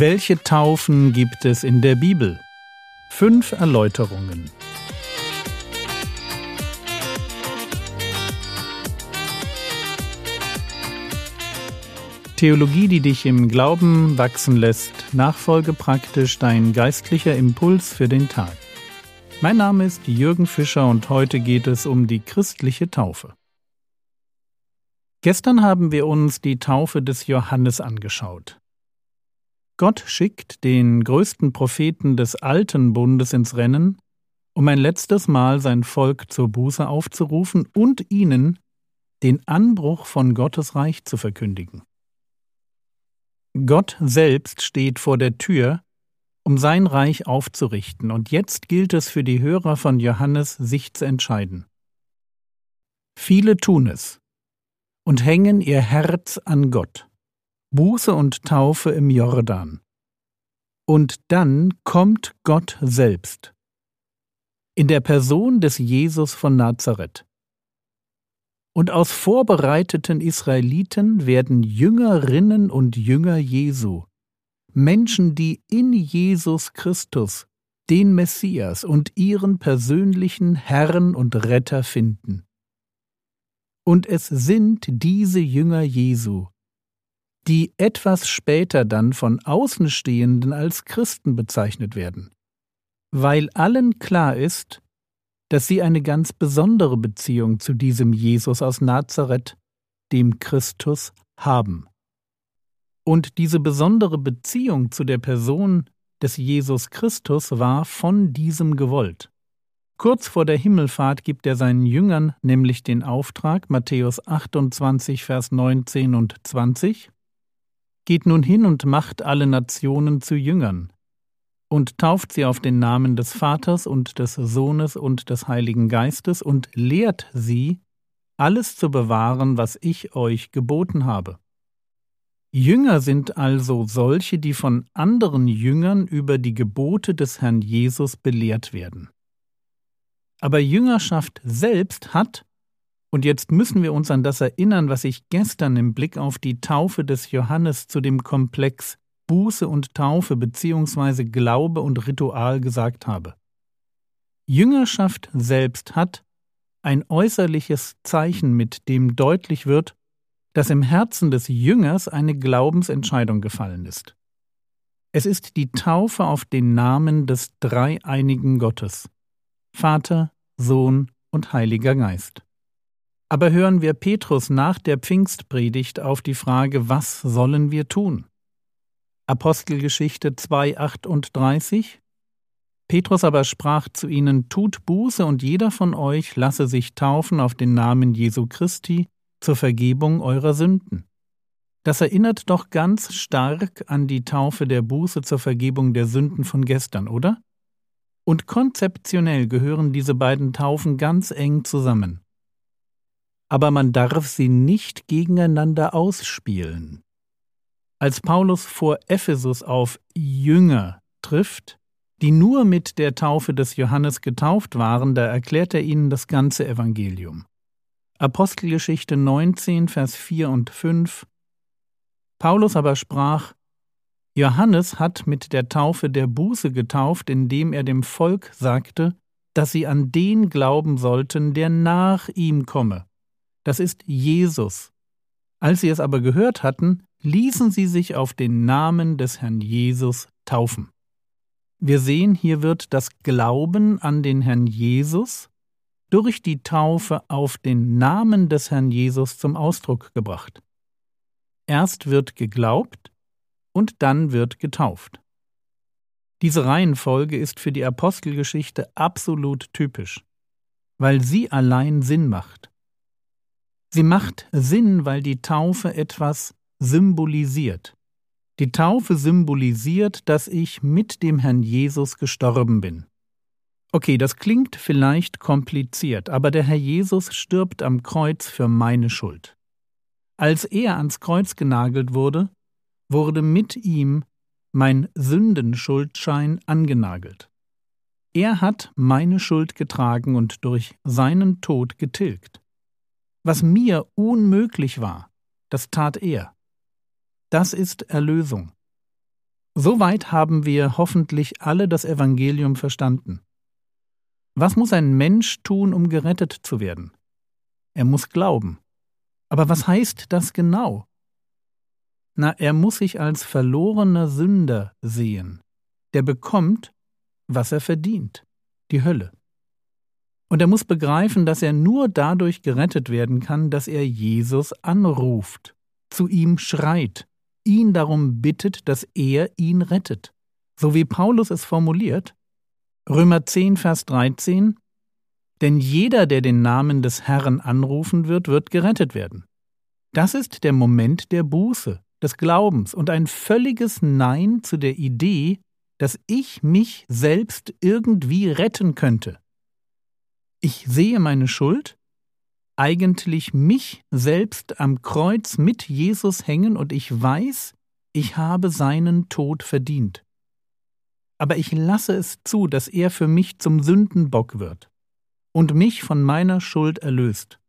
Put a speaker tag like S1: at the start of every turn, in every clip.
S1: Welche Taufen gibt es in der Bibel? Fünf Erläuterungen. Theologie, die dich im Glauben wachsen lässt, nachfolge praktisch dein geistlicher Impuls für den Tag. Mein Name ist Jürgen Fischer und heute geht es um die christliche Taufe. Gestern haben wir uns die Taufe des Johannes angeschaut. Gott schickt den größten Propheten des alten Bundes ins Rennen, um ein letztes Mal sein Volk zur Buße aufzurufen und ihnen den Anbruch von Gottes Reich zu verkündigen. Gott selbst steht vor der Tür, um sein Reich aufzurichten, und jetzt gilt es für die Hörer von Johannes, sich zu entscheiden. Viele tun es und hängen ihr Herz an Gott. Buße und Taufe im Jordan. Und dann kommt Gott selbst. In der Person des Jesus von Nazareth. Und aus vorbereiteten Israeliten werden Jüngerinnen und Jünger Jesu, Menschen, die in Jesus Christus den Messias und ihren persönlichen Herrn und Retter finden. Und es sind diese Jünger Jesu, die etwas später dann von Außenstehenden als Christen bezeichnet werden, weil allen klar ist, dass sie eine ganz besondere Beziehung zu diesem Jesus aus Nazareth, dem Christus, haben. Und diese besondere Beziehung zu der Person des Jesus Christus war von diesem gewollt. Kurz vor der Himmelfahrt gibt er seinen Jüngern nämlich den Auftrag, Matthäus 28, Vers 19 und 20, Geht nun hin und macht alle Nationen zu Jüngern, und tauft sie auf den Namen des Vaters und des Sohnes und des Heiligen Geistes und lehrt sie, alles zu bewahren, was ich euch geboten habe. Jünger sind also solche, die von anderen Jüngern über die Gebote des Herrn Jesus belehrt werden. Aber Jüngerschaft selbst hat, und jetzt müssen wir uns an das erinnern, was ich gestern im Blick auf die Taufe des Johannes zu dem Komplex Buße und Taufe bzw. Glaube und Ritual gesagt habe. Jüngerschaft selbst hat ein äußerliches Zeichen, mit dem deutlich wird, dass im Herzen des Jüngers eine Glaubensentscheidung gefallen ist. Es ist die Taufe auf den Namen des dreieinigen Gottes Vater, Sohn und Heiliger Geist. Aber hören wir Petrus nach der Pfingstpredigt auf die Frage, was sollen wir tun? Apostelgeschichte 2,38 Petrus aber sprach zu ihnen, Tut Buße und jeder von euch lasse sich taufen auf den Namen Jesu Christi zur Vergebung eurer Sünden. Das erinnert doch ganz stark an die Taufe der Buße zur Vergebung der Sünden von gestern, oder? Und konzeptionell gehören diese beiden Taufen ganz eng zusammen. Aber man darf sie nicht gegeneinander ausspielen. Als Paulus vor Ephesus auf Jünger trifft, die nur mit der Taufe des Johannes getauft waren, da erklärt er ihnen das ganze Evangelium. Apostelgeschichte 19, Vers 4 und 5 Paulus aber sprach, Johannes hat mit der Taufe der Buße getauft, indem er dem Volk sagte, dass sie an den glauben sollten, der nach ihm komme. Das ist Jesus. Als sie es aber gehört hatten, ließen sie sich auf den Namen des Herrn Jesus taufen. Wir sehen, hier wird das Glauben an den Herrn Jesus durch die Taufe auf den Namen des Herrn Jesus zum Ausdruck gebracht. Erst wird geglaubt und dann wird getauft. Diese Reihenfolge ist für die Apostelgeschichte absolut typisch, weil sie allein Sinn macht. Sie macht Sinn, weil die Taufe etwas symbolisiert. Die Taufe symbolisiert, dass ich mit dem Herrn Jesus gestorben bin. Okay, das klingt vielleicht kompliziert, aber der Herr Jesus stirbt am Kreuz für meine Schuld. Als er ans Kreuz genagelt wurde, wurde mit ihm mein Sündenschuldschein angenagelt. Er hat meine Schuld getragen und durch seinen Tod getilgt. Was mir unmöglich war, das tat er. Das ist Erlösung. Soweit haben wir hoffentlich alle das Evangelium verstanden. Was muss ein Mensch tun, um gerettet zu werden? Er muss glauben. Aber was heißt das genau? Na, er muss sich als verlorener Sünder sehen, der bekommt, was er verdient, die Hölle. Und er muss begreifen, dass er nur dadurch gerettet werden kann, dass er Jesus anruft, zu ihm schreit, ihn darum bittet, dass er ihn rettet. So wie Paulus es formuliert, Römer 10, Vers 13, denn jeder, der den Namen des Herrn anrufen wird, wird gerettet werden. Das ist der Moment der Buße, des Glaubens und ein völliges Nein zu der Idee, dass ich mich selbst irgendwie retten könnte. Ich sehe meine Schuld, eigentlich mich selbst am Kreuz mit Jesus hängen und ich weiß, ich habe seinen Tod verdient aber ich lasse es zu, dass er für mich zum Sündenbock wird und mich von meiner Schuld erlöst.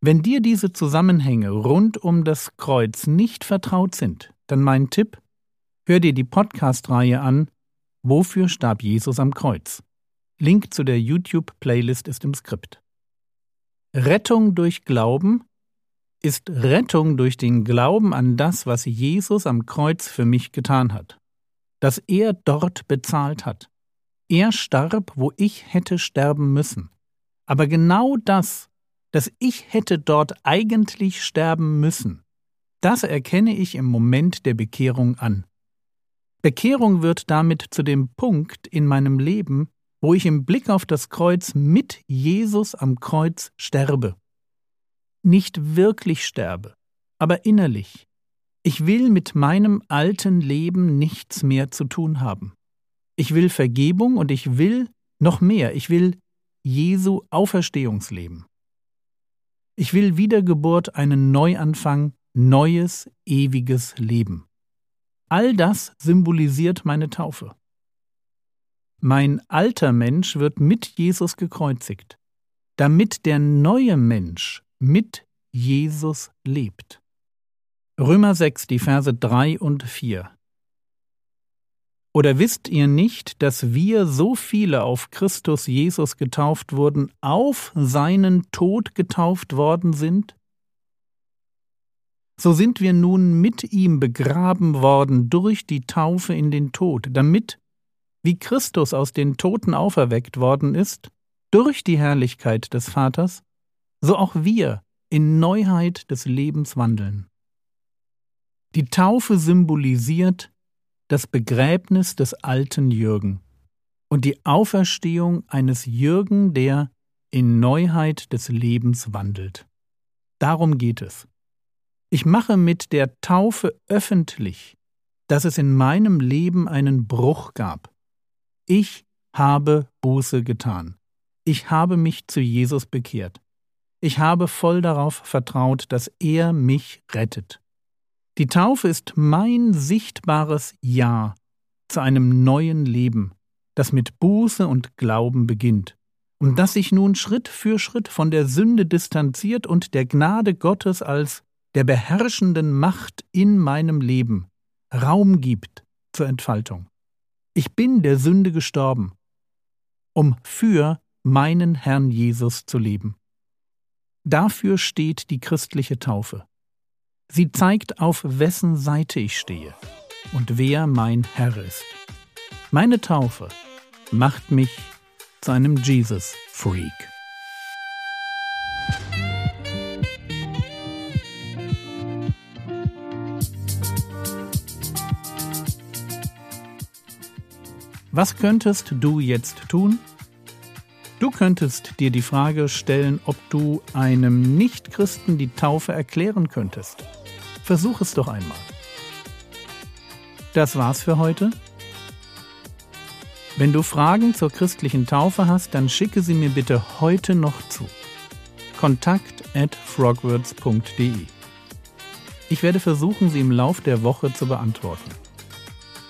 S1: Wenn dir diese Zusammenhänge rund um das Kreuz nicht vertraut sind, dann mein Tipp, hör dir die Podcast-Reihe an Wofür starb Jesus am Kreuz? Link zu der YouTube-Playlist ist im Skript. Rettung durch Glauben ist Rettung durch den Glauben an das, was Jesus am Kreuz für mich getan hat das er dort bezahlt hat. Er starb, wo ich hätte sterben müssen. Aber genau das, dass ich hätte dort eigentlich sterben müssen, das erkenne ich im Moment der Bekehrung an. Bekehrung wird damit zu dem Punkt in meinem Leben, wo ich im Blick auf das Kreuz mit Jesus am Kreuz sterbe. Nicht wirklich sterbe, aber innerlich, ich will mit meinem alten Leben nichts mehr zu tun haben. Ich will Vergebung und ich will noch mehr, ich will Jesu Auferstehungsleben. Ich will Wiedergeburt, einen Neuanfang, neues, ewiges Leben. All das symbolisiert meine Taufe. Mein alter Mensch wird mit Jesus gekreuzigt, damit der neue Mensch mit Jesus lebt. Römer 6, die Verse 3 und 4. Oder wisst ihr nicht, dass wir so viele auf Christus Jesus getauft wurden, auf seinen Tod getauft worden sind? So sind wir nun mit ihm begraben worden durch die Taufe in den Tod, damit, wie Christus aus den Toten auferweckt worden ist, durch die Herrlichkeit des Vaters, so auch wir in Neuheit des Lebens wandeln. Die Taufe symbolisiert das Begräbnis des alten Jürgen und die Auferstehung eines Jürgen, der in Neuheit des Lebens wandelt. Darum geht es. Ich mache mit der Taufe öffentlich, dass es in meinem Leben einen Bruch gab. Ich habe Buße getan. Ich habe mich zu Jesus bekehrt. Ich habe voll darauf vertraut, dass er mich rettet. Die Taufe ist mein sichtbares Ja zu einem neuen Leben, das mit Buße und Glauben beginnt und das sich nun Schritt für Schritt von der Sünde distanziert und der Gnade Gottes als der beherrschenden Macht in meinem Leben Raum gibt zur Entfaltung. Ich bin der Sünde gestorben, um für meinen Herrn Jesus zu leben. Dafür steht die christliche Taufe. Sie zeigt, auf wessen Seite ich stehe und wer mein Herr ist. Meine Taufe macht mich zu einem Jesus-Freak. Was könntest du jetzt tun? Du könntest dir die Frage stellen, ob du einem Nichtchristen die Taufe erklären könntest. Versuch es doch einmal. Das war's für heute. Wenn du Fragen zur christlichen Taufe hast, dann schicke sie mir bitte heute noch zu. Kontakt at frogwords.de. Ich werde versuchen, sie im Lauf der Woche zu beantworten.